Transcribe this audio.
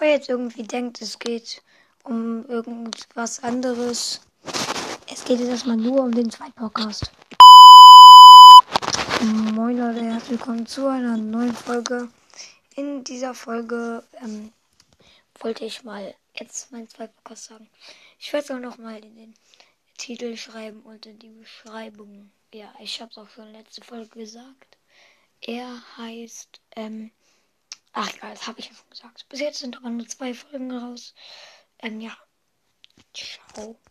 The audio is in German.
jetzt irgendwie denkt, es geht um irgendwas anderes, es geht jetzt erstmal nur um den zweiten Podcast. Moin Leute, herzlich willkommen zu einer neuen Folge. In dieser Folge ähm, wollte ich mal jetzt meinen zweiten Podcast sagen. Ich werde es auch nochmal in den Titel schreiben und in die Beschreibung. Ja, ich habe es auch schon letzte Folge gesagt. Er heißt, ähm, ach egal, das habe ich ja schon gesagt. Bis jetzt sind aber nur zwei Folgen raus. Ähm, ja. Ciao.